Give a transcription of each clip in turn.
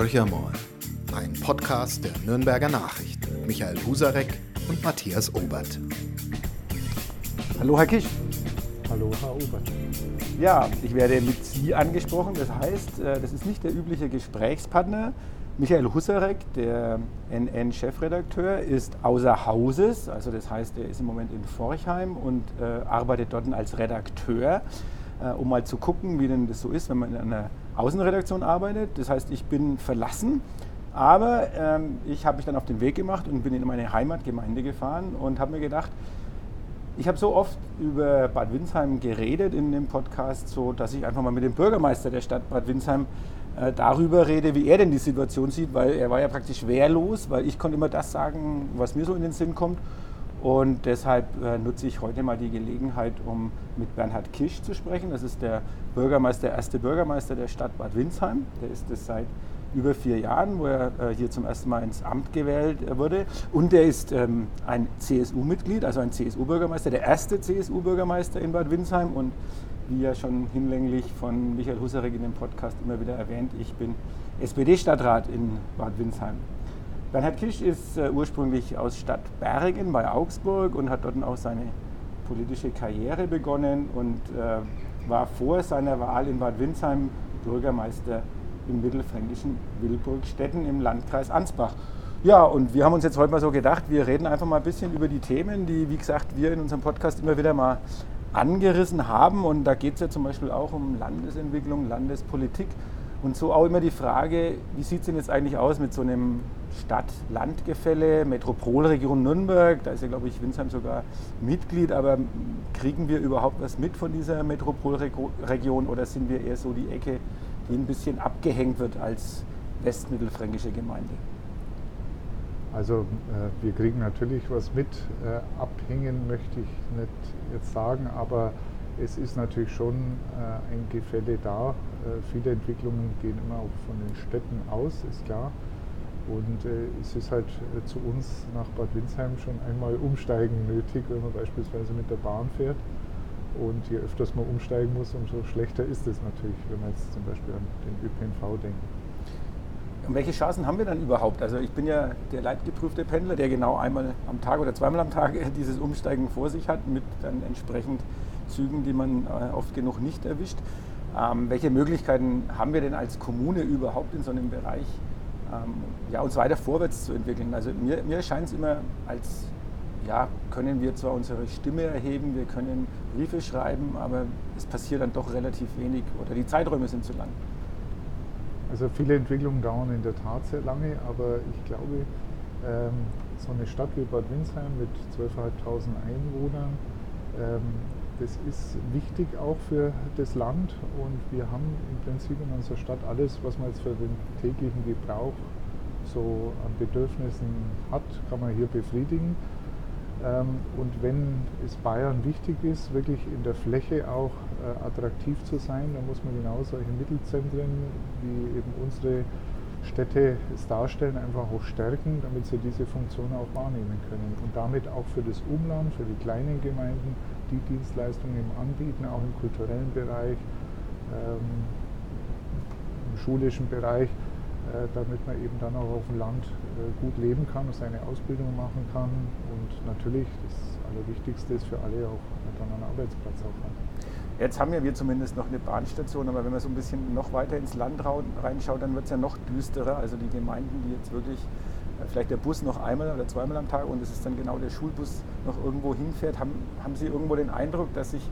Horchermoor, ein Podcast der Nürnberger Nachricht mit Michael Husarek und Matthias Obert. Hallo Herr Kisch. Hallo Herr Obert. Ja, ich werde mit Sie angesprochen. Das heißt, äh, das ist nicht der übliche Gesprächspartner. Michael Husarek, der NN-Chefredakteur, ist außer Hauses. Also das heißt, er ist im Moment in Forchheim und äh, arbeitet dort als Redakteur, äh, um mal zu gucken, wie denn das so ist, wenn man in einer Außenredaktion arbeitet. Das heißt, ich bin verlassen, aber ähm, ich habe mich dann auf den Weg gemacht und bin in meine Heimatgemeinde gefahren und habe mir gedacht, ich habe so oft über Bad Windsheim geredet in dem Podcast, so dass ich einfach mal mit dem Bürgermeister der Stadt Bad Windsheim äh, darüber rede, wie er denn die Situation sieht, weil er war ja praktisch wehrlos, weil ich konnte immer das sagen, was mir so in den Sinn kommt. Und deshalb äh, nutze ich heute mal die Gelegenheit, um mit Bernhard Kisch zu sprechen. Das ist der Bürgermeister, der erste Bürgermeister der Stadt Bad Windsheim. Der ist es seit über vier Jahren, wo er äh, hier zum ersten Mal ins Amt gewählt äh, wurde. Und er ist ähm, ein CSU-Mitglied, also ein CSU-Bürgermeister, der erste CSU-Bürgermeister in Bad Windsheim. Und wie ja schon hinlänglich von Michael Husarek in dem Podcast immer wieder erwähnt, ich bin SPD-Stadtrat in Bad Windsheim. Bernhard Kisch ist äh, ursprünglich aus Stadt Bergen bei Augsburg und hat dort auch seine politische Karriere begonnen und äh, war vor seiner Wahl in Bad Windsheim Bürgermeister im mittelfränkischen Wilburgstetten im Landkreis Ansbach. Ja, und wir haben uns jetzt heute mal so gedacht, wir reden einfach mal ein bisschen über die Themen, die, wie gesagt, wir in unserem Podcast immer wieder mal angerissen haben. Und da geht es ja zum Beispiel auch um Landesentwicklung, Landespolitik. Und so auch immer die Frage, wie sieht es denn jetzt eigentlich aus mit so einem Stadt-Land-Gefälle, Metropolregion Nürnberg, da ist ja, glaube ich, Winsheim sogar Mitglied, aber kriegen wir überhaupt was mit von dieser Metropolregion oder sind wir eher so die Ecke, die ein bisschen abgehängt wird als westmittelfränkische Gemeinde? Also äh, wir kriegen natürlich was mit. Äh, abhängen möchte ich nicht jetzt sagen, aber es ist natürlich schon äh, ein Gefälle da. Äh, viele Entwicklungen gehen immer auch von den Städten aus, ist klar. Und äh, es ist halt äh, zu uns nach Bad Windsheim schon einmal Umsteigen nötig, wenn man beispielsweise mit der Bahn fährt. Und je öfters man umsteigen muss, umso schlechter ist es natürlich, wenn man jetzt zum Beispiel an den ÖPNV denkt. Und welche Chancen haben wir dann überhaupt? Also ich bin ja der leidgeprüfte Pendler, der genau einmal am Tag oder zweimal am Tag dieses Umsteigen vor sich hat, mit dann entsprechend Zügen, die man äh, oft genug nicht erwischt. Ähm, welche Möglichkeiten haben wir denn als Kommune überhaupt in so einem Bereich, ja, uns weiter vorwärts zu entwickeln? Also mir, mir scheint es immer als, ja, können wir zwar unsere Stimme erheben, wir können Briefe schreiben, aber es passiert dann doch relativ wenig oder die Zeiträume sind zu lang. Also viele Entwicklungen dauern in der Tat sehr lange, aber ich glaube, ähm, so eine Stadt wie Bad Windsheim mit 12.500 Einwohnern, ähm, das ist wichtig auch für das Land und wir haben im Prinzip in unserer Stadt alles, was man jetzt für den täglichen Gebrauch so an Bedürfnissen hat, kann man hier befriedigen. Ähm, und wenn es Bayern wichtig ist, wirklich in der Fläche auch äh, attraktiv zu sein, dann muss man genau solche Mittelzentren, wie eben unsere Städte es darstellen, einfach auch stärken, damit sie diese Funktion auch wahrnehmen können und damit auch für das Umland, für die kleinen Gemeinden die Dienstleistungen anbieten, auch im kulturellen Bereich, ähm, im schulischen Bereich, äh, damit man eben dann auch auf dem Land äh, gut leben kann und seine Ausbildung machen kann und natürlich das Allerwichtigste ist für alle auch dann einen Arbeitsplatz auch hat. Jetzt haben ja wir zumindest noch eine Bahnstation, aber wenn man so ein bisschen noch weiter ins Land reinschaut, dann wird es ja noch düsterer. Also die Gemeinden, die jetzt wirklich äh, vielleicht der Bus noch einmal oder zweimal am Tag und es ist dann genau der Schulbus noch irgendwo hinfährt, haben, haben Sie irgendwo den Eindruck, dass sich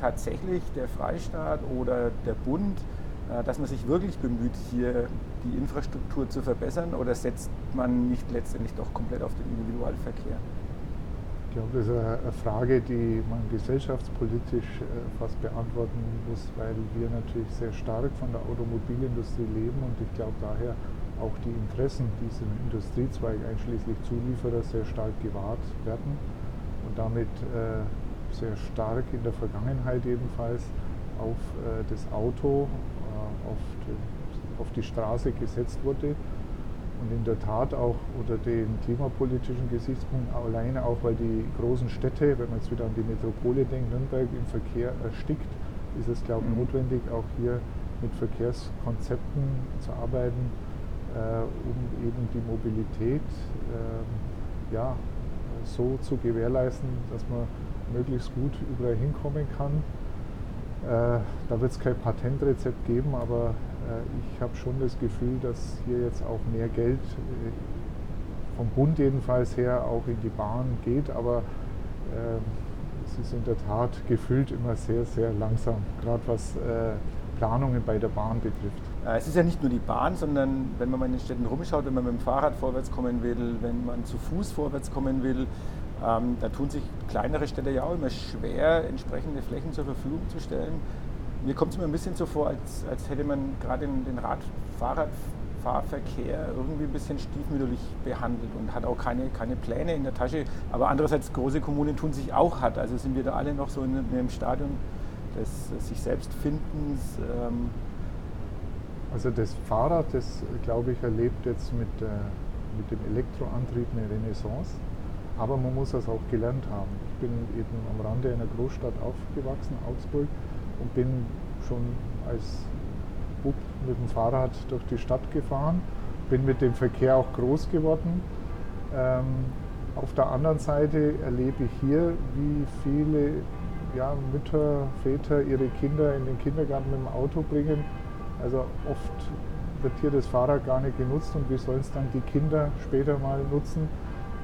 tatsächlich der Freistaat oder der Bund äh, dass man sich wirklich bemüht, hier die Infrastruktur zu verbessern oder setzt man nicht letztendlich doch komplett auf den Individualverkehr? Ich glaube, das ist eine Frage, die man gesellschaftspolitisch äh, fast beantworten muss, weil wir natürlich sehr stark von der Automobilindustrie leben und ich glaube daher auch die Interessen diesem Industriezweig einschließlich Zulieferer sehr stark gewahrt werden und damit äh, sehr stark in der Vergangenheit jedenfalls auf das Auto auf die, auf die Straße gesetzt wurde. Und in der Tat auch unter den klimapolitischen Gesichtspunkten alleine auch, weil die großen Städte, wenn man jetzt wieder an die Metropole denkt, Nürnberg im Verkehr erstickt, ist es, glaube ich, mhm. notwendig, auch hier mit Verkehrskonzepten zu arbeiten, äh, um eben die Mobilität äh, ja, so zu gewährleisten, dass man möglichst gut überall hinkommen kann. Äh, da wird es kein Patentrezept geben, aber äh, ich habe schon das Gefühl, dass hier jetzt auch mehr Geld äh, vom Bund jedenfalls her auch in die Bahn geht, aber äh, es ist in der Tat gefühlt immer sehr, sehr langsam, gerade was äh, Planungen bei der Bahn betrifft. Äh, es ist ja nicht nur die Bahn, sondern wenn man mal in den Städten rumschaut, wenn man mit dem Fahrrad vorwärts kommen will, wenn man zu Fuß vorwärts kommen will, ähm, da tun sich kleinere Städte ja auch immer schwer, entsprechende Flächen zur Verfügung zu stellen. Mir kommt es immer ein bisschen so vor, als, als hätte man gerade den, den Rad Fahrradfahrverkehr irgendwie ein bisschen stiefmütterlich behandelt und hat auch keine, keine Pläne in der Tasche. Aber andererseits, große Kommunen tun sich auch hart. Also sind wir da alle noch so in einem Stadion des, sich selbst Findens. Ähm also das Fahrrad, das glaube ich, erlebt jetzt mit, äh, mit dem Elektroantrieb eine Renaissance. Aber man muss das auch gelernt haben. Ich bin eben am Rande einer Großstadt aufgewachsen, Augsburg, und bin schon als Bub mit dem Fahrrad durch die Stadt gefahren, bin mit dem Verkehr auch groß geworden. Ähm, auf der anderen Seite erlebe ich hier, wie viele ja, Mütter, Väter ihre Kinder in den Kindergarten mit dem Auto bringen. Also oft wird hier das Fahrrad gar nicht genutzt und wie sollen es dann die Kinder später mal nutzen?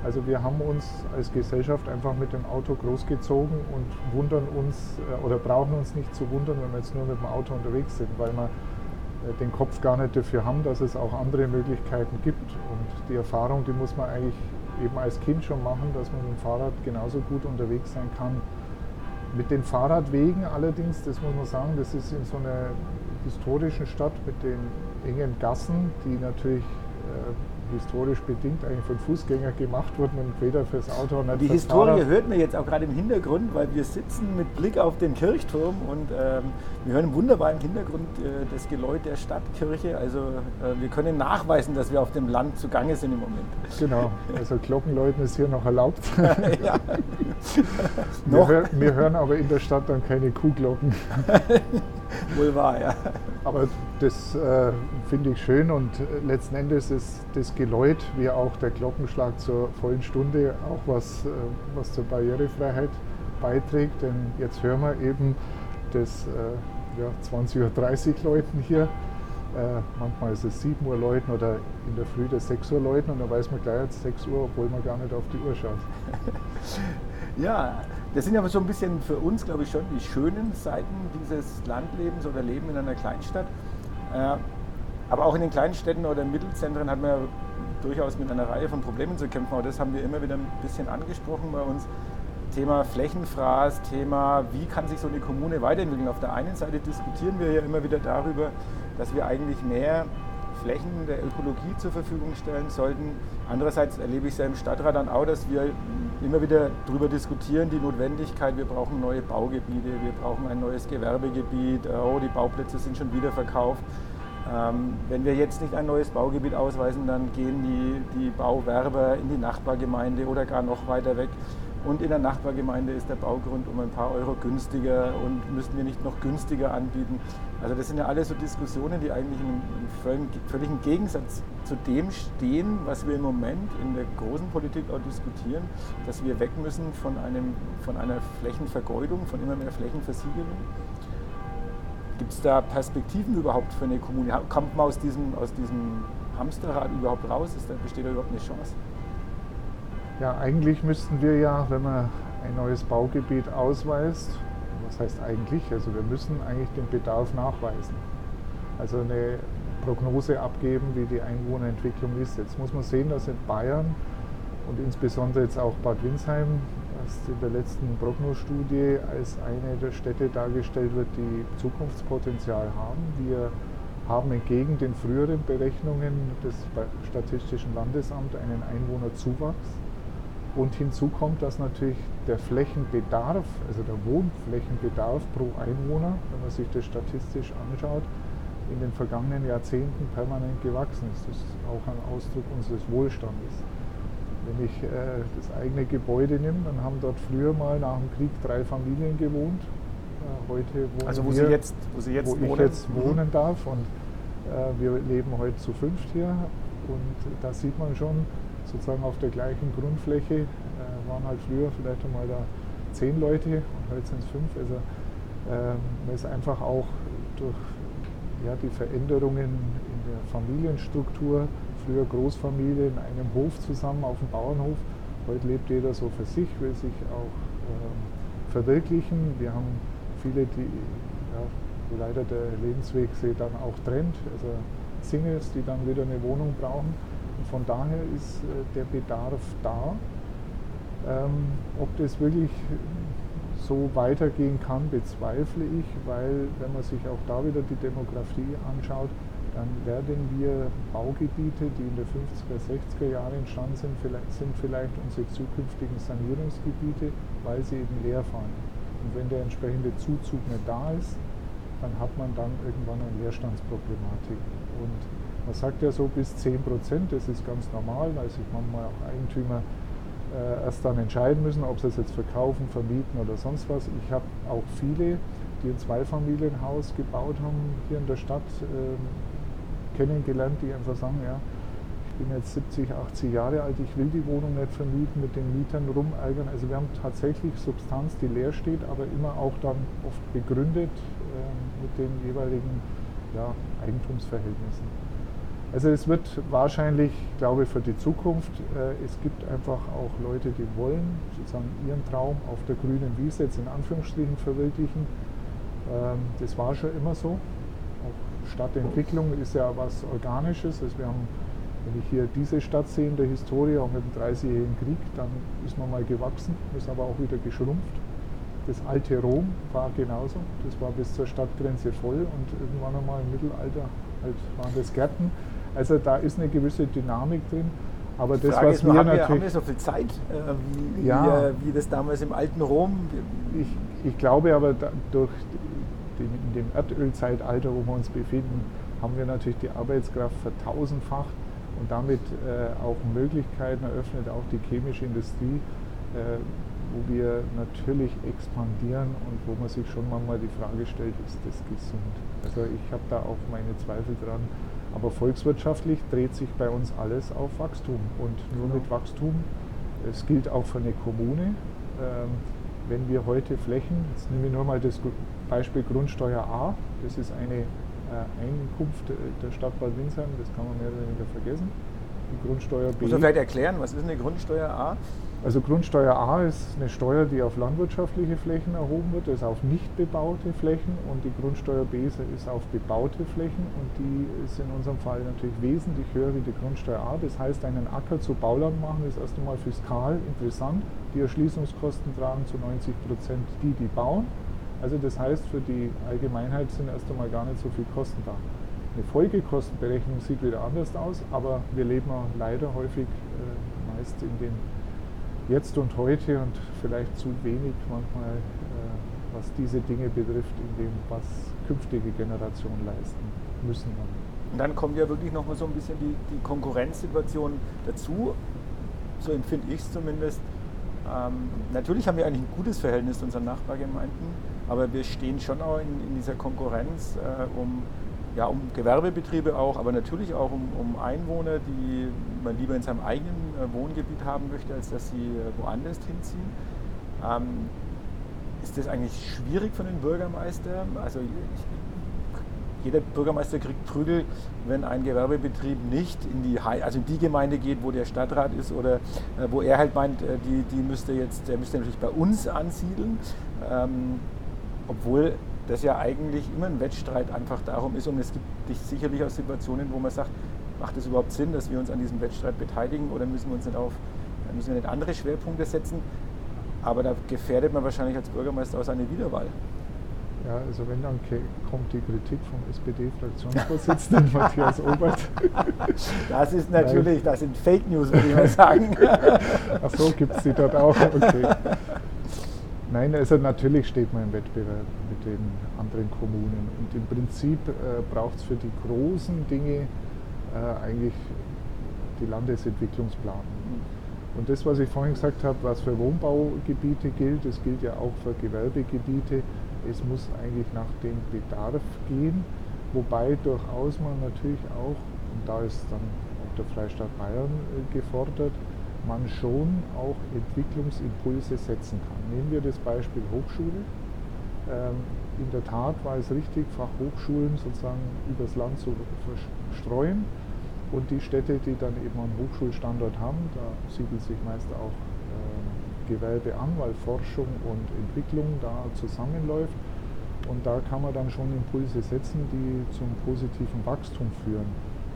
Also wir haben uns als Gesellschaft einfach mit dem Auto großgezogen und wundern uns äh, oder brauchen uns nicht zu wundern, wenn wir jetzt nur mit dem Auto unterwegs sind, weil wir äh, den Kopf gar nicht dafür haben, dass es auch andere Möglichkeiten gibt. Und die Erfahrung, die muss man eigentlich eben als Kind schon machen, dass man mit dem Fahrrad genauso gut unterwegs sein kann. Mit den Fahrradwegen allerdings, das muss man sagen, das ist in so einer historischen Stadt mit den engen Gassen, die natürlich äh, historisch bedingt eigentlich von Fußgängern gemacht wurden und weder fürs Auto noch Die fürs Historie Fahrrad. hört man jetzt auch gerade im Hintergrund, weil wir sitzen mit Blick auf den Kirchturm und ähm, wir hören wunderbar im Hintergrund äh, das Geläut der Stadtkirche. Also äh, wir können nachweisen, dass wir auf dem Land zugange sind im Moment. Genau, also Glockenläuten ist hier noch erlaubt. wir, hör, wir hören aber in der Stadt dann keine Kuhglocken. Wohl wahr, ja. Aber das äh, finde ich schön und letzten Endes ist das Geläut, wie auch der Glockenschlag zur vollen Stunde, auch was, äh, was zur Barrierefreiheit beiträgt. Denn jetzt hören wir eben das äh, ja, 20.30 Uhr läuten hier. Äh, manchmal ist es 7 Uhr läuten oder in der Früh das 6 Uhr läuten und dann weiß man gleich jetzt 6 Uhr, obwohl man gar nicht auf die Uhr schaut. ja, das sind aber so ein bisschen für uns, glaube ich, schon die schönen Seiten dieses Landlebens oder Leben in einer Kleinstadt. Äh, aber auch in den kleinen Städten oder Mittelzentren hat man ja durchaus mit einer Reihe von Problemen zu kämpfen. Aber das haben wir immer wieder ein bisschen angesprochen bei uns. Thema Flächenfraß, Thema, wie kann sich so eine Kommune weiterentwickeln. Auf der einen Seite diskutieren wir ja immer wieder darüber, dass wir eigentlich mehr Flächen der Ökologie zur Verfügung stellen sollten. Andererseits erlebe ich es ja im Stadtrat dann auch, dass wir immer wieder darüber diskutieren, die Notwendigkeit, wir brauchen neue Baugebiete, wir brauchen ein neues Gewerbegebiet, oh, die Bauplätze sind schon wieder verkauft. Ähm, wenn wir jetzt nicht ein neues Baugebiet ausweisen, dann gehen die, die Bauwerber in die Nachbargemeinde oder gar noch weiter weg. Und in der Nachbargemeinde ist der Baugrund um ein paar Euro günstiger und müssten wir nicht noch günstiger anbieten. Also das sind ja alles so Diskussionen, die eigentlich im völligen Gegensatz zu dem stehen, was wir im Moment in der großen Politik auch diskutieren, dass wir weg müssen von, einem, von einer Flächenvergeudung, von immer mehr Flächenversiegelung. Gibt es da Perspektiven überhaupt für eine Kommune? Kommt man aus diesem, aus diesem Hamsterrad überhaupt raus? Ist da, besteht da überhaupt eine Chance? Ja, eigentlich müssten wir ja, wenn man ein neues Baugebiet ausweist, was heißt eigentlich? Also wir müssen eigentlich den Bedarf nachweisen. Also eine Prognose abgeben, wie die Einwohnerentwicklung ist. Jetzt muss man sehen, dass in Bayern und insbesondere jetzt auch Bad Windsheim erst in der letzten Prognosstudie als eine der Städte dargestellt wird, die Zukunftspotenzial haben. Wir haben entgegen den früheren Berechnungen des Statistischen Landesamts einen Einwohnerzuwachs und hinzu kommt, dass natürlich der Flächenbedarf, also der Wohnflächenbedarf pro Einwohner, wenn man sich das statistisch anschaut, in den vergangenen Jahrzehnten permanent gewachsen ist. Das ist auch ein Ausdruck unseres Wohlstandes. Wenn ich äh, das eigene Gebäude nehme, dann haben dort früher mal nach dem Krieg drei Familien gewohnt. Äh, heute wohnen also wo wir, Sie jetzt, wo Sie jetzt wo wohnen. ich jetzt wohnen darf. Und Äh, wir leben heute zu fünft hier und da sieht man schon, sozusagen auf der gleichen Grundfläche waren halt früher vielleicht einmal da zehn Leute und heute sind es fünf. Also äh, man ist einfach auch durch ja, die Veränderungen in der Familienstruktur, früher Großfamilie in einem Hof zusammen auf dem Bauernhof, heute lebt jeder so für sich, will sich auch äh, verwirklichen. Wir haben viele, die ja, wo leider der Lebensweg sie dann auch trennt, also Singles, die dann wieder eine Wohnung brauchen. Und von daher ist äh, der Bedarf da. Ähm, ob das wirklich so weitergehen kann, bezweifle ich, weil wenn man sich auch da wieder die Demografie anschaut, dann werden wir Baugebiete, die in den 50er, 60er Jahren entstanden sind, vielleicht, sind vielleicht unsere zukünftigen Sanierungsgebiete, weil sie eben leer fahren. Und wenn der entsprechende Zuzug nicht da ist, dann hat man dann irgendwann eine Leerstandsproblematik. Und man sagt ja so bis 10 Prozent, das ist ganz normal, weil sich manchmal auch Eigentümer äh, erst dann entscheiden müssen, ob sie es jetzt verkaufen, vermieten oder sonst was. Ich habe auch viele, die ein Zweifamilienhaus gebaut haben hier in der Stadt, äh, kennengelernt, die einfach sagen, ja, ich bin jetzt 70, 80 Jahre alt, ich will die Wohnung nicht vermieten, mit den Mietern rumärgern. Also wir haben tatsächlich Substanz, die leer steht, aber immer auch dann oft begründet äh, mit den jeweiligen ja, Eigentumsverhältnissen. Also es wird wahrscheinlich, glaube ich, für die Zukunft, äh, es gibt einfach auch Leute, die wollen sozusagen ihren Traum auf der grünen Wiese jetzt in Anführungsstrichen verwirklichen. Ähm, das war schon immer so. Auch Stadtentwicklung ist ja was Organisches. Also wir haben, wenn ich hier diese Stadt sehe in der Historie, auch mit dem 30-jährigen Krieg, dann ist man mal gewachsen, ist aber auch wieder geschrumpft. Das alte Rom war genauso. Das war bis zur Stadtgrenze voll und irgendwann einmal im Mittelalter halt waren das Gärten. Also da ist eine gewisse Dynamik drin. Aber das, Frage was ist wir haben, wir, natürlich. haben wir so viel Zeit, äh, wie, Ja. wie, äh, wie das damals im alten Rom? Ich, ich glaube aber, da, durch den, in dem Erdölzeitalter, wo wir uns befinden, haben wir natürlich die Arbeitskraft vertausendfacht und damit äh, auch Möglichkeiten eröffnet, auch die chemische Industrie, äh, wo wir natürlich expandieren und wo man sich schon manchmal die Frage stellt, ist das gesund? Also ich habe da auch meine Zweifel dran. Aber volkswirtschaftlich dreht sich bei uns alles auf Wachstum und nur mit Wachstum, es gilt auch für eine Kommune, ähm, wenn wir heute Flächen, jetzt nehmen wir nur mal das Beispiel Grundsteuer A, das ist eine äh, Einkunft der Stadt Bad Windsheim, das kann man mehr oder weniger vergessen. Die Grundsteuer B. Muss man vielleicht erklären, was ist eine Grundsteuer A? Also Grundsteuer A ist eine Steuer, die auf landwirtschaftliche Flächen erhoben wird, ist auf nicht bebaute Flächen und die Grundsteuer B ist ist auf bebaute Flächen und die ist in unserem Fall natürlich wesentlich höher wie die Grundsteuer A. Das heißt, einen Acker zu Bauland machen ist erst einmal fiskal interessant. Die Erschließungskosten tragen zu 90 Prozent die, die bauen. Also das heißt, für die Allgemeinheit sind erst einmal gar nicht so viel Kosten da. Eine Folgekostenberechnung sieht wieder anders aus, aber wir leben auch leider häufig äh, meist in den Jetzt und Heute und vielleicht zu wenig manchmal, äh, was diese Dinge betrifft, in dem, was künftige Generationen leisten müssen. Und dann kommt ja wirklich nochmal so ein bisschen die, die Konkurrenzsituation dazu, so empfinde ich es zumindest. Ähm, natürlich haben wir eigentlich ein gutes Verhältnis zu unseren Nachbargemeinden, aber wir stehen schon auch in, in dieser Konkurrenz äh, um, ja, um Gewerbebetriebe auch, aber natürlich auch um, um Einwohner, die man lieber in seinem eigenen äh, Wohngebiet haben möchte, als dass sie äh, woanders hinziehen. Ähm, ist das eigentlich schwierig für den Bürgermeister? Also ich, jeder Bürgermeister kriegt Prügel, wenn ein Gewerbebetrieb nicht in die, also in die Gemeinde geht, wo der Stadtrat ist oder äh, wo er halt meint, äh, die, die müsste jetzt, der müsste natürlich bei uns ansiedeln, ähm, obwohl das ja eigentlich immer ein Wettstreit einfach darum ist und es gibt sicherlich auch Situationen, wo man sagt, macht es überhaupt Sinn, dass wir uns an diesem Wettstreit beteiligen oder müssen wir uns nicht auf, müssen wir nicht andere Schwerpunkte setzen? Aber da gefährdet man wahrscheinlich als Bürgermeister auch seine Wiederwahl. Ja, also wenn dann kommt die Kritik vom SPD-Fraktionsvorsitzenden Matthias Obert. Das ist natürlich, das sind Fake News, würde ich mal sagen. Ach so, gibt es die dort auch? Okay. Nein, also natürlich steht man im Wettbewerb mit den anderen Kommunen. Und im Prinzip äh, braucht es für die großen Dinge äh, eigentlich die Landesentwicklungsplanung. Und das, was ich vorhin gesagt habe, was für Wohnbaugebiete gilt, das gilt ja auch für Gewerbegebiete. Es muss eigentlich nach dem Bedarf gehen. wobei durchaus man natürlich auch, und da ist dann auch der Freistaat Bayern äh, gefordert, man schon auch Entwicklungsimpulse setzen kann. Nehmen wir das Beispiel Hochschule. Ähm, in der Tat war es richtig, Fachhochschulen sozusagen übers Land zu verstreuen. Und die Städte, die dann eben einen Hochschulstandort haben, da siedelt sich meist auch äh, Gewerbe an, weil Forschung und Entwicklung da zusammenläuft. Und da kann man dann schon Impulse setzen, die zum positiven Wachstum führen.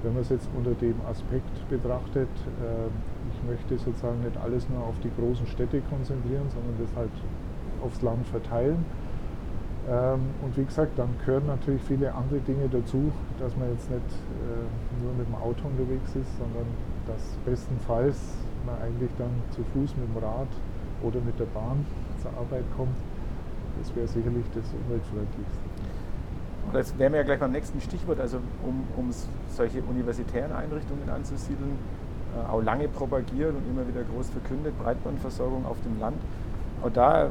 Wenn man es jetzt unter dem Aspekt betrachtet, äh, ich möchte sozusagen nicht alles nur auf die großen Städte konzentrieren, sondern das halt aufs Land verteilen. Ähm, und wie gesagt, dann gehören natürlich viele andere Dinge dazu, dass man jetzt nicht äh, nur mit dem Auto unterwegs ist, sondern dass bestenfalls man eigentlich dann zu Fuß mit dem Rad oder mit der Bahn zur Arbeit kommt. Das wäre sicherlich das umweltfreundlichste. Und das wären wir ja gleich beim nächsten Stichwort, also um, um solche universitären Einrichtungen anzusiedeln, äh, auch lange propagiert und immer wieder groß verkündet, Breitbandversorgung auf dem Land. Und da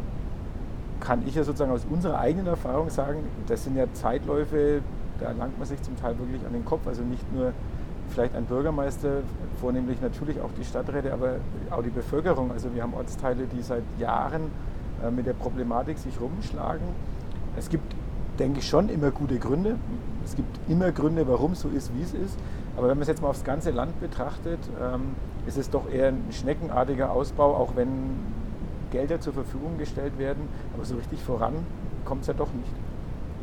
kann ich ja sozusagen aus unserer eigenen Erfahrung sagen, das sind ja Zeitläufe, da langt man sich zum Teil wirklich an den Kopf. Also nicht nur vielleicht ein Bürgermeister, vornehmlich natürlich auch die Stadträte, aber auch die Bevölkerung. Also wir haben Ortsteile, die seit Jahren äh, mit der Problematik sich rumschlagen. Es gibt denke ich, schon immer gute Gründe. Es gibt immer Gründe, warum es so ist, wie es ist. Aber wenn man es jetzt mal aufs ganze Land betrachtet, ähm, ist es doch eher ein schneckenartiger Ausbau, auch wenn Gelder zur Verfügung gestellt werden. Aber so richtig voran kommt es ja doch nicht.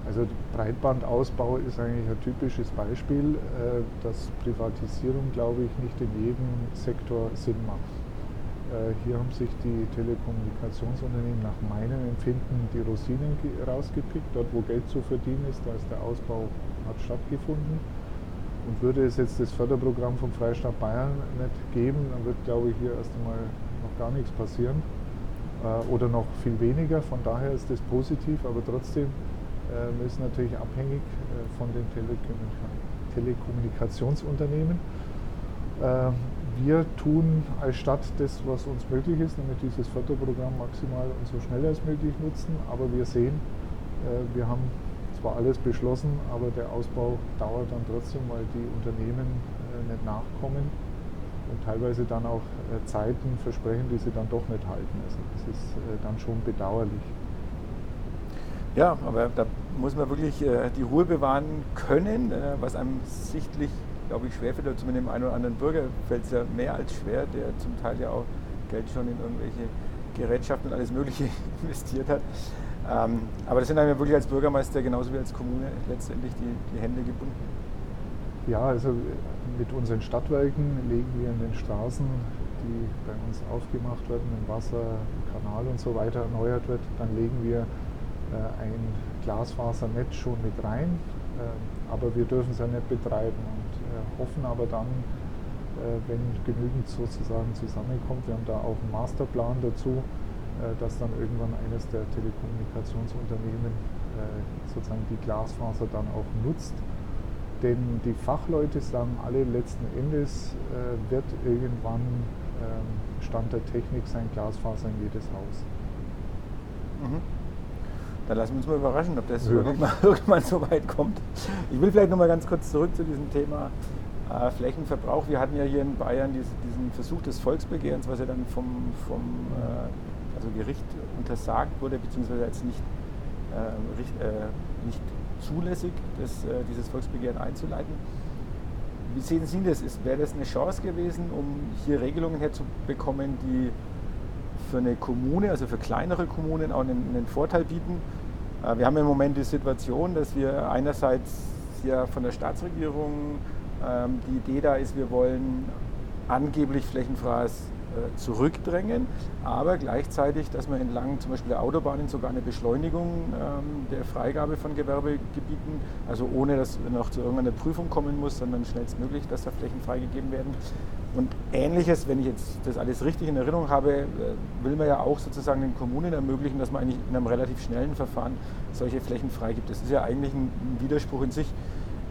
Also Breitbandausbau ist eigentlich ein typisches Beispiel, äh, dass Privatisierung, glaube ich, nicht in jedem Sektor Sinn macht. Äh, hier haben sich die Telekommunikationsunternehmen nach meinem Empfinden die Rosinen rausgepickt. Dort, wo Geld zu verdienen ist, da ist der Ausbau hat stattgefunden. Und würde es jetzt das Förderprogramm vom Freistaat Bayern nicht geben, dann wird, glaube ich, hier erst einmal noch gar nichts passieren oder noch viel weniger. Von daher ist das positiv, aber trotzdem äh, ist natürlich abhängig von den Telekommunikationsunternehmen. Ähm, wir tun als Stadt das, was uns möglich ist, nämlich dieses Förderprogramm maximal und so schnell als möglich nutzen. Aber wir sehen, äh, wir haben zwar alles beschlossen, aber der Ausbau dauert dann trotzdem, weil die Unternehmen äh, nicht nachkommen und teilweise dann auch äh, Zeiten versprechen, die sie dann doch nicht halten. Also das ist dann schon bedauerlich. Ja, aber da muss man wirklich die Ruhe bewahren können, was einem sichtlich glaube ich, schwerfällt, oder zumindest dem einen oder anderen Bürger fällt es ja mehr als schwer, der zum Teil ja auch Geld schon in irgendwelche Gerätschaften und alles Mögliche investiert hat. Ähm, aber das sind einem ja wirklich als Bürgermeister genauso wie als Kommune letztendlich die, die Hände gebunden. Ja, also mit unseren Stadtwerken legen wir in den Straßen, die bei uns aufgemacht werden, im Wasser, im Kanal und so weiter erneuert wird, dann legen wir äh, ein Glasfasernetz schon mit rein, äh, aber wir dürfen es ja nicht betreiben hoffen aber dann, äh, wenn genügend sozusagen zusammenkommt, wir haben da auch einen Masterplan dazu, äh, dass dann irgendwann eines der Telekommunikationsunternehmen äh, sozusagen die Glasfaser dann auch nutzt. Denn die Fachleute sagen alle letzten Endes wird irgendwann ähm, Stand der Technik sein Glasfaser in jedes Haus. Mhm. Dann lassen wir uns mal überraschen, ob das ja. irgendwann, irgendwann so weit kommt. Ich will vielleicht noch mal ganz kurz zurück zu diesem Thema äh, Flächenverbrauch. Wir hatten ja hier in Bayern diesen, diesen Versuch des Volksbegehrens, was ja dann vom, vom äh, also Gericht untersagt wurde, beziehungsweise als nicht, äh, äh nicht zulässig, das, äh, dieses Volksbegehren einzuleiten. Wie sehen Sie das? Wäre das eine Chance gewesen, um hier Regelungen herzubekommen, die für eine Kommune, also für kleinere Kommunen auch einen, einen Vorteil bieten? Äh, wir haben im Moment die Situation, dass wir einerseits ja von der Staatsregierung ähm, die Idee da ist, wir wollen angeblich flächenfreies äh, zurückdrängen, aber gleichzeitig, dass man entlang zum Beispiel der Autobahnen sogar eine Beschleunigung ähm, der Freigabe von Gewerbegebieten, also ohne dass noch zu irgendeiner Prüfung kommen muss, sondern schnellstmöglich, dass da Flächen freigegeben werden. Und ähnliches, wenn ich jetzt das alles richtig in Erinnerung habe, äh, will man ja auch sozusagen den Kommunen ermöglichen, dass man eigentlich in einem relativ schnellen Verfahren solche Flächen freigibt. Das ist ja eigentlich ein Widerspruch in sich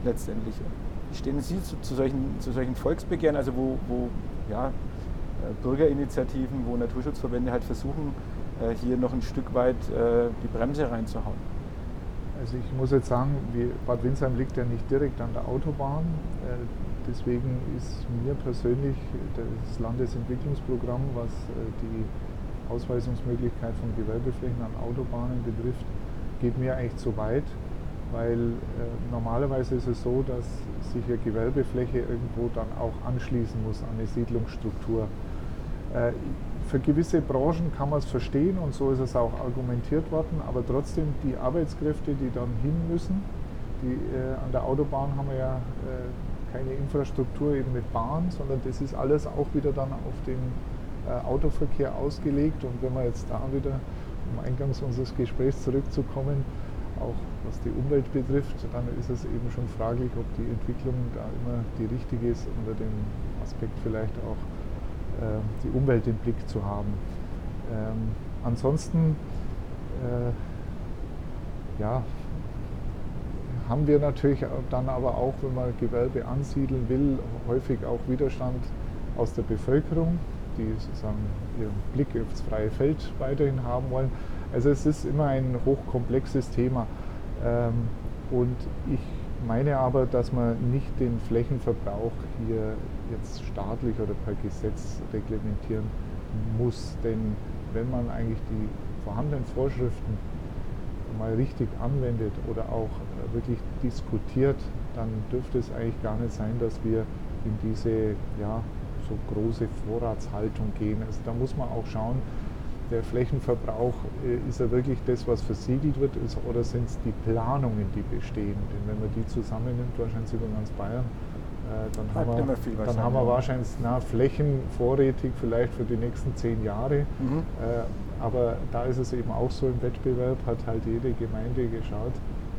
letztendlich. Stehen Sie zu, zu, solchen, zu solchen Volksbegehren, also wo, wo ja, äh, Bürgerinitiativen, wo Naturschutzverbände halt versuchen, äh, hier noch ein Stück weit äh, die Bremse reinzuhauen? Also ich muss jetzt sagen, Bad Windsheim liegt ja nicht direkt an der Autobahn. Äh, deswegen ist mir persönlich das Landesentwicklungsprogramm, was äh, die Ausweisungsmöglichkeit von Gewerbeflächen an Autobahnen betrifft, geht mir eigentlich zu weit, weil äh, normalerweise ist es so, dass sich eine Gewerbefläche irgendwo dann auch anschließen muss an eine Siedlungsstruktur. Äh, für gewisse Branchen kann man es verstehen und so ist es auch argumentiert worden, aber trotzdem die Arbeitskräfte, die dann hin müssen, die, äh, an der Autobahn haben wir ja äh, keine Infrastruktur eben mit Bahn, sondern das ist alles auch wieder dann auf den äh, Autoverkehr ausgelegt. Und wenn man jetzt da wieder, um eingangs unseres Gesprächs zurückzukommen, auch was die Umwelt betrifft, dann ist es eben schon fraglich, ob die Entwicklung da immer die richtige ist, unter dem Aspekt vielleicht auch die Umwelt im Blick zu haben. Ähm, ansonsten äh, ja, haben wir natürlich dann aber auch, wenn man Gewerbe ansiedeln will, häufig auch Widerstand aus der Bevölkerung, die sozusagen ihren Blick aufs freie Feld weiterhin haben wollen. Also es ist immer ein hochkomplexes Thema. Ähm, und ich meine aber, dass man nicht den Flächenverbrauch hier jetzt staatlich oder per Gesetz reglementieren muss. Denn wenn man eigentlich die vorhandenen Vorschriften mal richtig anwendet oder auch äh, wirklich diskutiert, dann dürfte es eigentlich gar nicht sein, dass wir in diese ja, so große Vorratshaltung gehen. Also da muss man auch schauen, der Flächenverbrauch, äh, ist er wirklich das, was versiegelt wird, ist, oder sind es die Planungen, die bestehen? Denn wenn man die zusammennimmt, wahrscheinlich über ganz Bayern, äh, dann, haben wir, dann haben wir wahrscheinlich na, Flächen vorrätig, vielleicht für die nächsten zehn Jahre. Mhm. Äh, aber da ist es eben auch so im Wettbewerb, hat halt jede Gemeinde geschaut,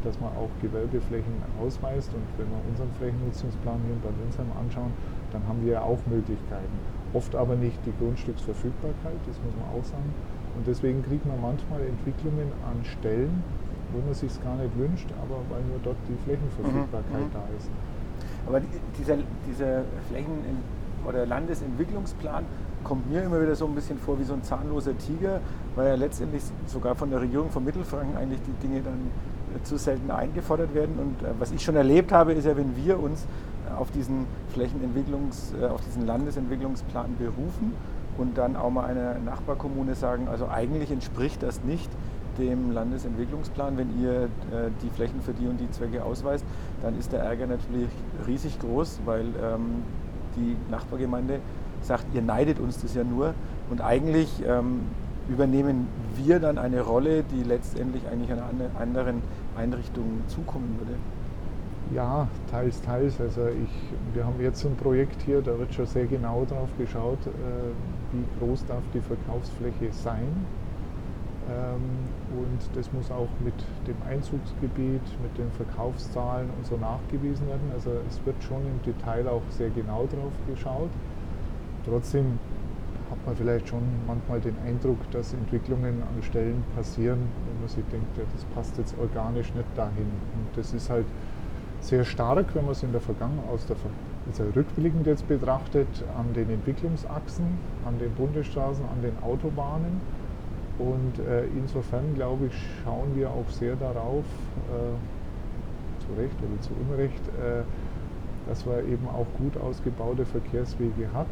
dass man auch Gewerbeflächen ausweist. Und wenn wir unseren Flächennutzungsplan hier in Bad Windsheim anschauen, dann haben wir ja auch Möglichkeiten. Oft aber nicht die Grundstücksverfügbarkeit, das muss man auch sagen. Und deswegen kriegt man manchmal Entwicklungen an Stellen, wo man sich es gar nicht wünscht, aber weil nur dort die Flächenverfügbarkeit mhm. da ist. Aber dieser, dieser Flächen- oder Landesentwicklungsplan kommt mir immer wieder so ein bisschen vor wie so ein zahnloser Tiger, weil ja letztendlich sogar von der Regierung von Mittelfranken eigentlich die Dinge dann zu selten eingefordert werden. Und äh, was ich schon erlebt habe, ist ja, wenn wir uns auf diesen Flächenentwicklungs, äh, auf diesen Landesentwicklungsplan berufen und dann auch mal einer Nachbarkommune sagen, also eigentlich entspricht das nicht dem Landesentwicklungsplan, wenn ihr äh, die Flächen für die und die Zwecke ausweist, dann ist der Ärger natürlich riesig groß, weil ähm, die Nachbargemeinde sagt, ihr neidet uns das ja nur und eigentlich ähm, übernehmen wir dann eine Rolle, die letztendlich eigentlich einer anderen Einrichtung zukommen würde. Ja, teils, teils. Also ich, wir haben jetzt ein Projekt hier, da wird schon sehr genau drauf geschaut, äh, wie groß darf die Verkaufsfläche sein. Ähm, und das muss auch mit dem Einzugsgebiet, mit den Verkaufszahlen und so nachgewiesen werden. Also es wird schon im Detail auch sehr genau drauf geschaut. Trotzdem hat man vielleicht schon manchmal den Eindruck, dass Entwicklungen an Stellen passieren, wo man sich denkt, ja, das passt jetzt organisch nicht dahin. Und das ist halt sehr stark, wenn man es in der Vergangenheit aus der also rückblickend jetzt betrachtet, an den Entwicklungsachsen, an den Bundesstraßen, an den Autobahnen. Und äh, insofern, glaube ich, schauen wir auch sehr darauf, äh, zu Recht oder zu Unrecht, äh, dass man eben auch gut ausgebaute Verkehrswege hat,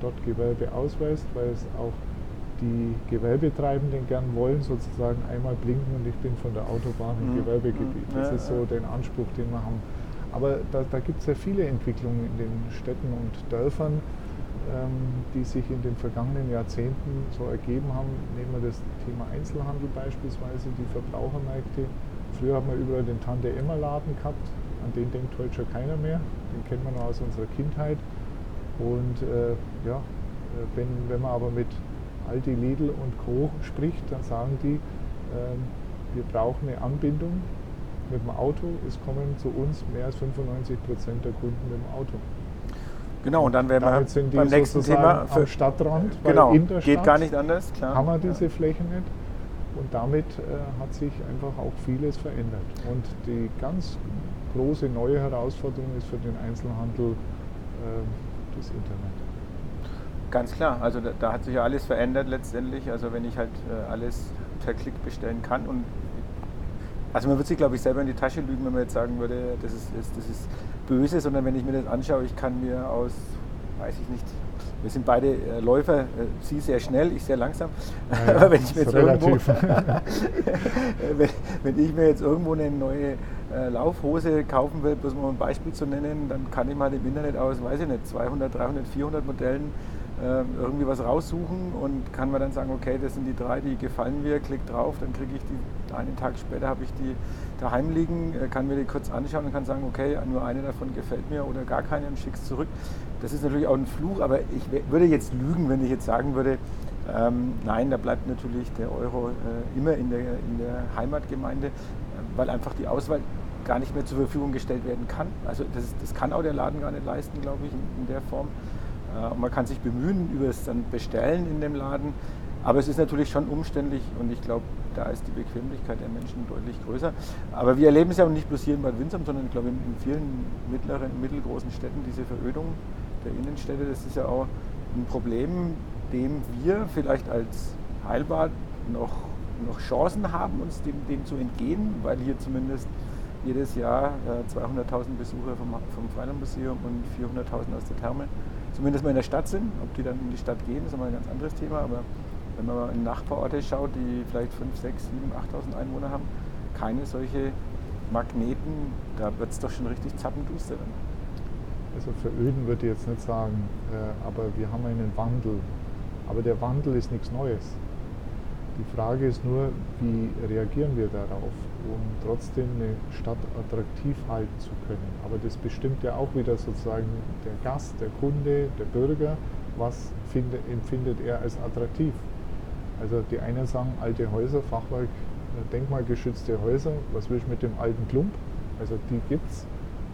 dort Gewerbe ausweist, weil es auch die Gewerbetreibenden gern wollen, sozusagen einmal blinken und ich bin von der Autobahn im mhm. Gewerbegebiet. Das ist so der Anspruch, den wir haben. Aber da, da gibt es ja viele Entwicklungen in den Städten und Dörfern, ähm, die sich in den vergangenen Jahrzehnten so ergeben haben. Nehmen wir das Thema Einzelhandel beispielsweise, die Verbrauchermärkte. Früher haben wir überall den Tante-Emma-Laden gehabt, an den denkt heute schon keiner mehr. Den kennt man noch aus unserer Kindheit. Und äh, ja, äh, wenn, wenn man aber mit Aldi, Lidl und Co. spricht, dann sagen die, ähm, wir brauchen eine Anbindung mit dem Auto. Es kommen zu uns mehr als 95 Prozent der Kunden mit dem Auto. Genau, und dann werden wir sind die beim nächsten Thema am Stadtrand, genau, in der Stadt geht gar nicht anders, klar. haben wir diese ja. Flächen nicht. Und damit äh, hat sich einfach auch vieles verändert. Und die ganz große neue Herausforderung ist für den Einzelhandel äh, das Internet. Ganz klar, also da, da, hat sich ja alles verändert letztendlich. Also wenn ich halt äh, alles per Klick bestellen kann und Also man würde sich, glaube ich, selber in die Tasche lügen, wenn man jetzt sagen würde, das ist, das ist böse, sondern wenn ich mir das anschaue, ich kann mir aus, weiß ich nicht, wir sind beide äh, Läufer, äh, sie sehr schnell, ich sehr langsam. Ja, Aber wenn ich mir jetzt irgendwo, wenn, wenn, ich mir jetzt irgendwo eine neue Laufhose kaufen will, bloß mal ein Beispiel zu nennen, dann kann ich mal im Internet aus, weiß ich nicht, 200, 300, 400 Modellen äh, irgendwie was raussuchen und kann mir dann sagen, okay, das sind die drei, die gefallen mir, klick drauf, dann kriege ich die, einen Tag später habe ich die daheim liegen, äh, kann mir die kurz anschauen und kann sagen, okay, nur eine davon gefällt mir oder gar keine und schick's zurück. Das ist natürlich auch ein Fluch, aber ich würde jetzt lügen, wenn ich jetzt sagen würde, ähm, nein, da bleibt natürlich der Euro äh, immer in der, in der Heimatgemeinde, äh, weil einfach die Auswahl gar nicht mehr zur Verfügung gestellt werden kann. Also das, das kann auch der Laden gar nicht leisten, glaube ich, in, in der Form. Äh, man kann sich bemühen über das dann Bestellen in dem Laden. Aber es ist natürlich schon umständlich und ich glaube, da ist die Bequemlichkeit der Menschen deutlich größer. Aber wir erleben es ja nicht bloß hier in Bad Windsheim, sondern ich glaube in vielen mittleren, mittelgroßen Städten diese Verödung der Innenstädte, das ist ja auch ein Problem, dem wir vielleicht als Heilbad noch, noch Chancen haben, uns dem, dem zu entgehen, weil hier zumindest jedes Jahr äh, 200.000 Besucher vom, vom Freilandmuseum und 400.000 aus der Therme zumindest mal in der Stadt sind. Ob die dann in die Stadt gehen, ist immer ein ganz anderes Thema. Aber wenn man mal in Nachbarorte schaut, die vielleicht 5, 6, 7, 8.000 Einwohner haben, keine solche Magneten, da wird es doch schon richtig zappenduster. Also veröden würde ich jetzt nicht sagen, äh, aber wir haben einen Wandel. Aber der Wandel ist nichts Neues. Die Frage ist nur, wie reagieren wir darauf, um trotzdem eine Stadt attraktiv halten zu können. Aber das bestimmt ja auch wieder sozusagen der Gast, der Kunde, der Bürger, was finde, empfindet er als attraktiv. Also die einen sagen alte Häuser, Fachwerk, äh, denkmalgeschützte Häuser, was will ich mit dem alten Klump? Also die gibt es.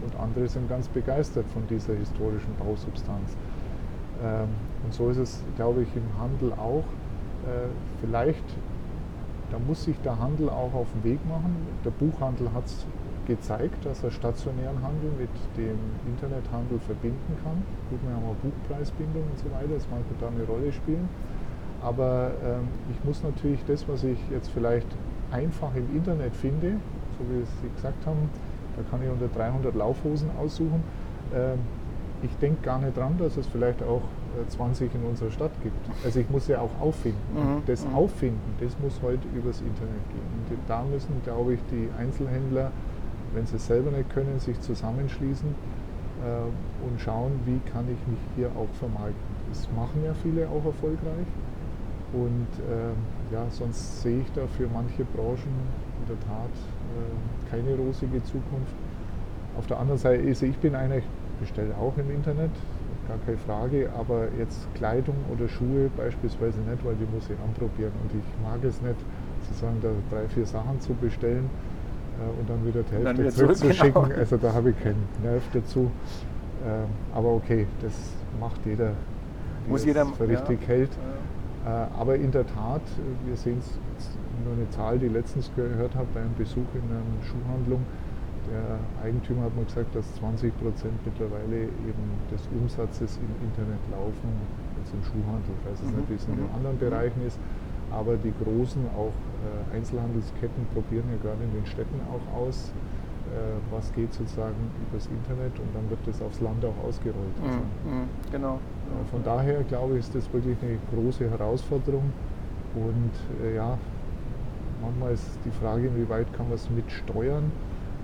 Und andere sind ganz begeistert von dieser historischen Bausubstanz. Ähm, und so ist es, glaube ich, im Handel auch vielleicht, da muss sich der Handel auch auf den Weg machen. Der Buchhandel hat es gezeigt, dass er stationären Handel mit dem Internethandel verbinden kann. Gut, wir haben auch Buchpreisbindung und so weiter, das mag da eine Rolle spielen. Aber ähm, ich muss natürlich das, was ich jetzt vielleicht einfach im Internet finde, so wie Sie gesagt haben, da kann ich unter 300 Laufhosen aussuchen. Ähm, ich denke gar nicht dran, dass es vielleicht auch 20 in unserer Stadt gibt. Also ich muss ja auch auffinden. Mhm. Das mhm. Auffinden, das muss heute übers Internet gehen. Und da müssen, glaube ich, die Einzelhändler, wenn sie es selber nicht können, sich zusammenschließen äh, und schauen, wie kann ich mich hier auch vermarkten. Das machen ja viele auch erfolgreich. Und äh, ja, sonst sehe ich da für manche Branchen in der Tat äh, keine rosige Zukunft. Auf der anderen Seite, also ich bin einer, ich bestelle auch im Internet, gar keine Frage, aber jetzt Kleidung oder Schuhe beispielsweise nicht, weil die muss ich anprobieren und ich mag es nicht, sozusagen da drei, vier Sachen zu bestellen äh, und dann wieder die Hälfte wieder zurückzuschicken. Genau. Also da habe ich keinen Nerv dazu. Ähm, aber okay, das macht jeder, muss jeder für richtig ja. hält. Ja. Äh, aber in der Tat, wir sehen es nur eine Zahl, die ich letztens gehört habe bei einem Besuch in einer Schuhhandlung, der Eigentümer hat mir gesagt, dass 20 Prozent mittlerweile eben des Umsatzes im Internet laufen, jetzt im Schuhhandel. Ich weiß jetzt nicht, wie es in den mhm. anderen Bereichen ist, aber die großen auch äh, Einzelhandelsketten probieren ja gerade in den Städten auch aus, äh, was geht sozusagen übers Internet und dann wird das aufs Land auch ausgerollt. Also, mhm, genau. Äh, von daher glaube ich, ist das wirklich eine große Herausforderung und ja, manchmal ist die Frage, inwieweit kann man es mitsteuern.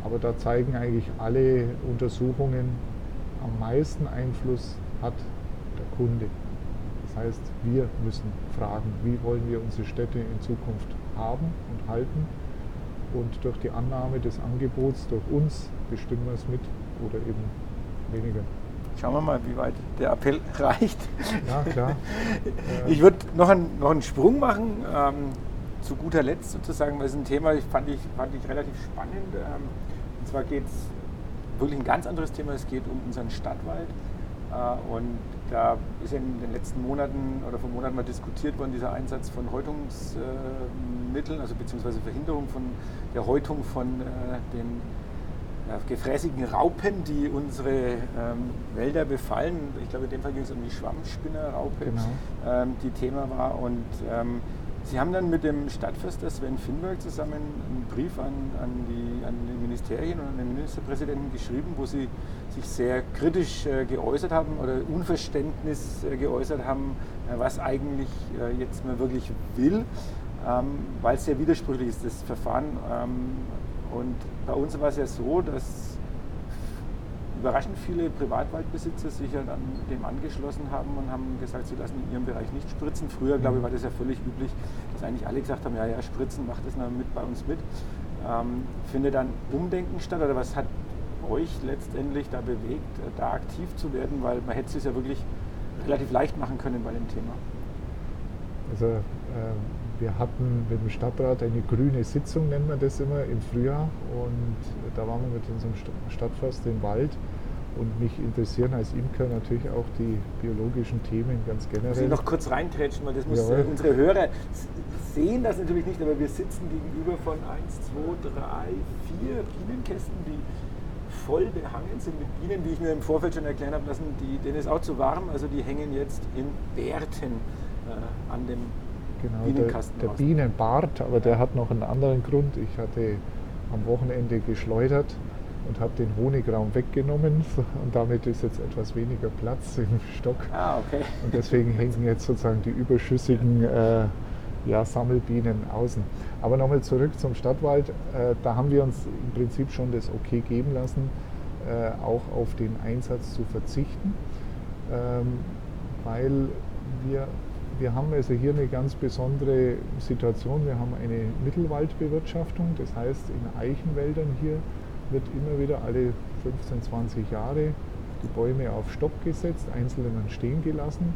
Aber da zeigen eigentlich alle Untersuchungen, am meisten Einfluss hat der Kunde. Das heißt, wir müssen fragen, wie wollen wir unsere Städte in Zukunft haben und halten. Und durch die Annahme des Angebots durch uns bestimmen wir es mit oder eben weniger. Schauen wir mal, wie weit der Appell reicht. Ja, klar. ich würde noch, einen, noch einen Sprung machen. Ähm, zu guter Letzt sozusagen, weil es ein Thema, fand ich, fand ich relativ spannend. Ähm, zwar geht es wirklich ein ganz anderes Thema. Es geht um unseren Stadtwald. Äh, und da ist in den letzten Monaten oder vor Monaten mal diskutiert worden, dieser Einsatz von Häutungsmitteln, also beziehungsweise Verhinderung von der Häutung von äh, den gefräßigen Raupen, die unsere ähm, Wälder befallen. Ich glaube, in dem Fall ging es um die Schwammspinnerraupe, genau. ähm, die Thema war. Und ähm, Sie haben dann mit dem Stadtförster Sven Finberg zusammen einen Brief an, an, die, an die Ministerien und an den Ministerpräsidenten geschrieben, wo Sie sich sehr kritisch äh, geäußert haben oder Unverständnis äh, geäußert haben, äh, was eigentlich äh, jetzt man wirklich will, ähm, weil es sehr widersprüchlich ist, das Verfahren. Ähm, und bei uns war es ja so, dass überraschend viele Privatwaldbesitzer sich ja dann dem angeschlossen haben und haben gesagt, sie lassen in ihrem Bereich nicht spritzen. Früher, glaube ich, war das ja völlig üblich, dass eigentlich alle gesagt haben, ja, ja, spritzen, macht das mal mit bei uns mit. Ähm, findet dann Umdenken statt oder was hat euch letztendlich da bewegt, äh, da aktiv zu werden, weil man hätte es ja wirklich relativ leicht machen können bei dem Thema? Also äh, wir hatten mit dem Stadtrat eine grüne Sitzung, nennen wir das immer, im Frühjahr und da waren wir mit unserem Stadtförster im Wald und mich interessieren als Imker natürlich auch die biologischen Themen ganz generell. Ich muss noch kurz reinträtschen, weil das muss Jawohl. unsere Hörer sehen das natürlich nicht, aber wir sitzen gegenüber von 1, 2, 3, 4 Bienenkästen, die voll behangen sind mit Bienen, wie ich mir im Vorfeld schon erklären habe lassen, die, denen ist auch zu warm, also die hängen jetzt in Bärten äh, an dem genau, Bienenkasten. Der, der Bienenbart, aber der hat noch einen anderen Grund. Ich hatte am Wochenende geschleudert und habe den Honigraum weggenommen und damit ist jetzt etwas weniger Platz im Stock. Ah, okay. Und deswegen hängen jetzt sozusagen die überschüssigen äh, ja, Sammelbienen außen. Aber nochmal zurück zum Stadtwald. Äh, da haben wir uns im Prinzip schon das Okay geben lassen, äh, auch auf den Einsatz zu verzichten, ähm, weil wir, wir haben also hier eine ganz besondere Situation. Wir haben eine Mittelwaldbewirtschaftung, das heißt in Eichenwäldern hier wird immer wieder alle 15, 20 Jahre die Bäume auf Stopp gesetzt, einzelne dann stehen gelassen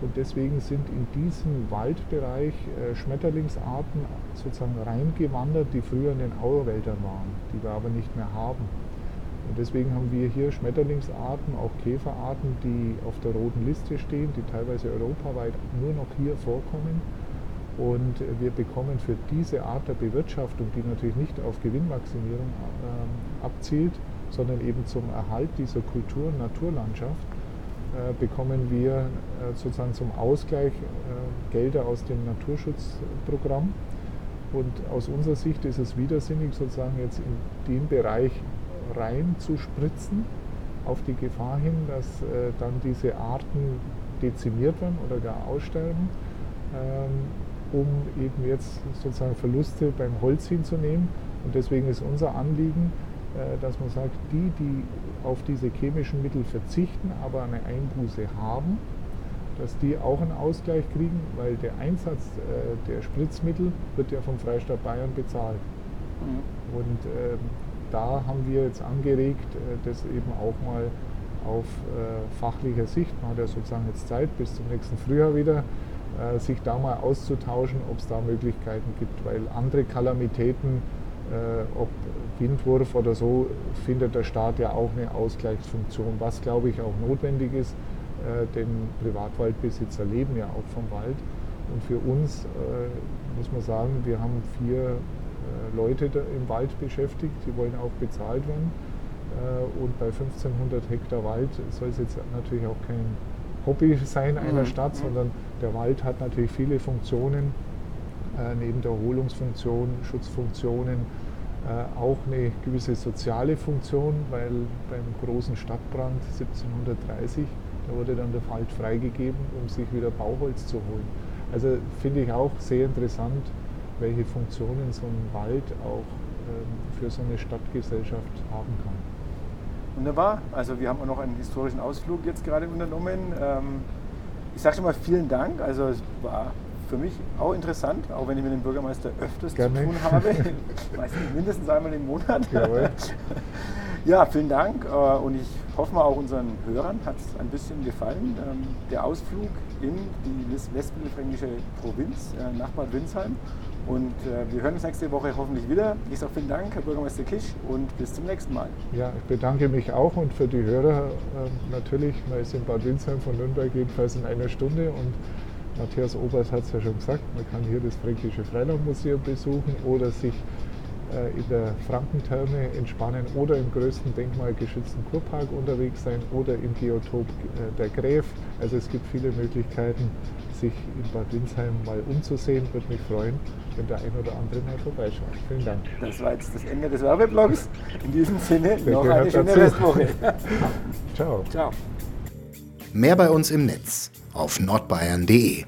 und deswegen sind in diesem Waldbereich äh, Schmetterlingsarten sozusagen reingewandert, die früher in den Auerwäldern waren, die wir aber nicht mehr haben. Und deswegen haben wir hier Schmetterlingsarten, auch Käferarten, die auf der roten Liste stehen, die teilweise europaweit nur noch hier vorkommen. Und wir bekommen für diese Art der Bewirtschaftung, die natürlich nicht auf Gewinnmaximierung äh, abzielt, sondern eben zum Erhalt dieser Kultur- und Naturlandschaft, äh, bekommen wir äh, sozusagen zum Ausgleich äh, Gelder aus dem Naturschutzprogramm. Und aus unserer Sicht ist es widersinnig, sozusagen jetzt in den Bereich rein zu spritzen, auf die Gefahr hin, dass dann diese Arten dezimiert werden oder gar aussterben, ähm, um eben jetzt sozusagen Verluste beim Holz hinzunehmen. Und deswegen ist unser Anliegen, äh, dass man sagt, die, die auf diese chemischen Mittel verzichten, aber eine Einbuße haben, dass die auch einen Ausgleich kriegen, weil der Einsatz äh, der Spritzmittel wird ja vom Freistaat Bayern bezahlt. Mhm. Und äh, da haben wir jetzt angeregt, äh, das eben auch mal auf äh, fachlicher Sicht, man hat ja sozusagen jetzt Zeit bis zum nächsten Frühjahr wieder, äh, sich da mal auszutauschen, ob es da Möglichkeiten gibt, weil andere Kalamitäten ob Windwurf oder so, findet der Staat ja auch eine Ausgleichsfunktion, was glaube ich auch notwendig ist, denn Privatwaldbesitzer leben ja auch vom Wald. Und für uns muss man sagen, wir haben vier Leute im Wald beschäftigt, die wollen auch bezahlt werden. Und bei 1500 Hektar Wald soll es jetzt natürlich auch kein Hobby sein einer mhm. Stadt, sondern der Wald hat natürlich viele Funktionen äh, neben der Erholungsfunktion, Schutzfunktionen äh, auch eine gewisse soziale Funktion, weil beim großen Stadtbrand 1730, da wurde dann der Wald freigegeben, um sich wieder Bauholz zu holen. Also finde ich auch sehr interessant, welche Funktionen so ein Wald auch ähm, für so eine Stadtgesellschaft haben kann. Wunderbar. Also wir haben auch noch einen historischen Ausflug jetzt gerade unternommen. Ähm, ich sage schon mal vielen Dank. Also es war für mich auch interessant, auch wenn ich mit dem Bürgermeister öfters Gerne. zu tun habe. Meistens mindestens einmal im Monat. Jawohl. Ja, vielen Dank äh, und ich hoffe mal auch unseren Hörern hat es ein bisschen gefallen. Ähm, der Ausflug in die westmittelfränkische Provinz äh, nach Bad Windsheim. Und äh, wir hören uns nächste Woche hoffentlich wieder. Ich sage vielen Dank, Herr Bürgermeister Kisch, und bis zum nächsten Mal. Ja, ich bedanke mich auch und für die Hörer natürlich. Man ist in Bad Windsheim von Nürnberg jedenfalls in einer Stunde und Matthias Obers hat es ja schon gesagt, man kann hier das Fränkische Freilandmuseum besuchen oder sich äh, in der Frankentherme entspannen oder im größten denkmalgeschützten Kurpark unterwegs sein oder im Geotop äh, der Gräf. Also es gibt viele Möglichkeiten, sich in Bad Windsheim mal umzusehen. Würde mich freuen, wenn der ein oder andere mal vorbeischaut. Vielen Dank. Das war jetzt das Ende des Werbeblogs. In diesem Sinne Der noch eine schöne dazu. Restwoche. Ciao. Ciao. Mehr bei uns im Netz auf nordbayern.de.